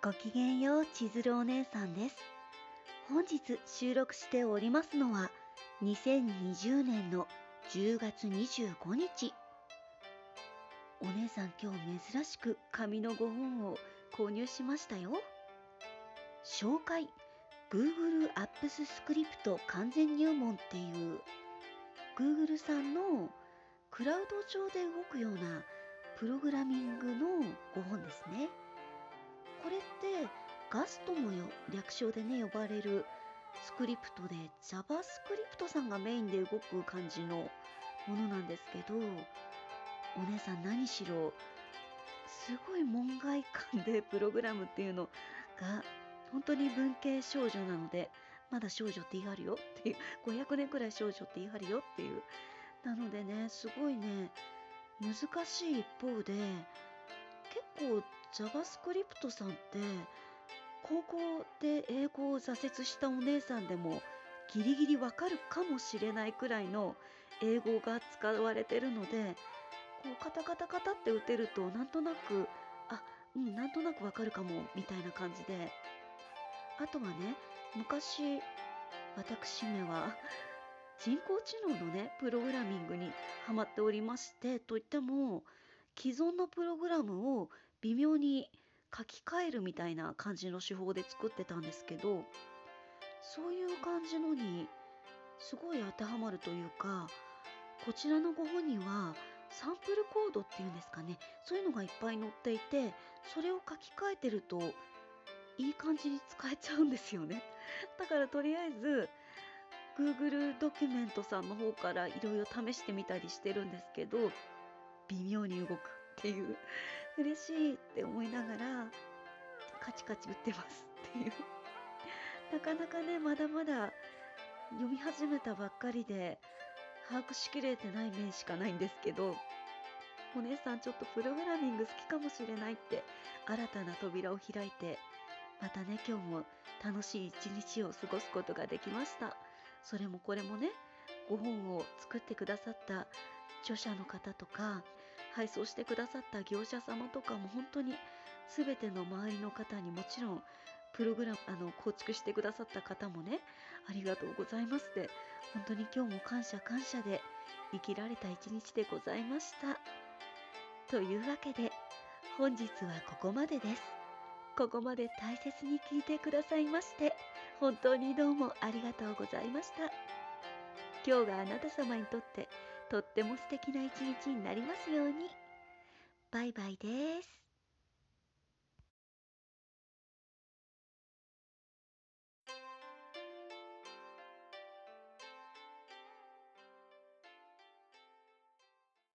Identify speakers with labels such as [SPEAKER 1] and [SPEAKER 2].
[SPEAKER 1] ごきげんよう、千鶴お姉さんです。本日収録しておりますのは、2020年の10月25日。お姉さん今日珍しく紙の5本を購入しましたよ。紹介 Google Apps Script 完全入門っていう Google さんのクラウド上で動くようなプログラミングの5本ですね。ガストもよ略称でね呼ばれるスクリプトで JavaScript さんがメインで動く感じのものなんですけどお姉さん何しろすごい門外観で プログラムっていうのが本当に文系少女なのでまだ少女って言い張るよっていう500年くらい少女って言い張るよっていうなのでねすごいね難しい一方で結構 JavaScript さんって高校で英語を挫折したお姉さんでもギリギリわかるかもしれないくらいの英語が使われてるのでこうカタカタカタって打てるとなんとなくあうんなんとなくわかるかもみたいな感じで。あとはね昔私めは人工知能のねプログラミングにハマっておりましてといっても既存のプログラムを微妙に書き換えるみたいな感じの手法で作ってたんですけどそういう感じのにすごい当てはまるというかこちらのご本にはサンプルコードっていうんですかねそういうのがいっぱい載っていてそれを書き換えてるといい感じに使えちゃうんですよね。だからとりあえず Google ドキュメントさんの方からいろいろ試してみたりしてるんですけど微妙に動くっていう嬉しいって思いながらカチカチ打ってますっていう。なかなかねまだまだ読み始めたばっかりで把握しきれてない面しかないんですけどお姉さんちょっとプログラミング好きかもしれないって新たな扉を開いてまたね今日も楽しい一日を過ごすことができました。それもこれもね5本を作ってくださった著者の方とか配送してくださった業者様とかも本当に全ての周りの方にもちろんプログラムあの構築してくださった方もねありがとうございますって。本当に今日も感謝感謝で生きられた一日でございました。というわけで本日はここまでです。ここまで大切に聞いてくださいまして本当にどうもありがとうございました。今日があなた様にとってとっても素敵な一日になりますように。バイバイです。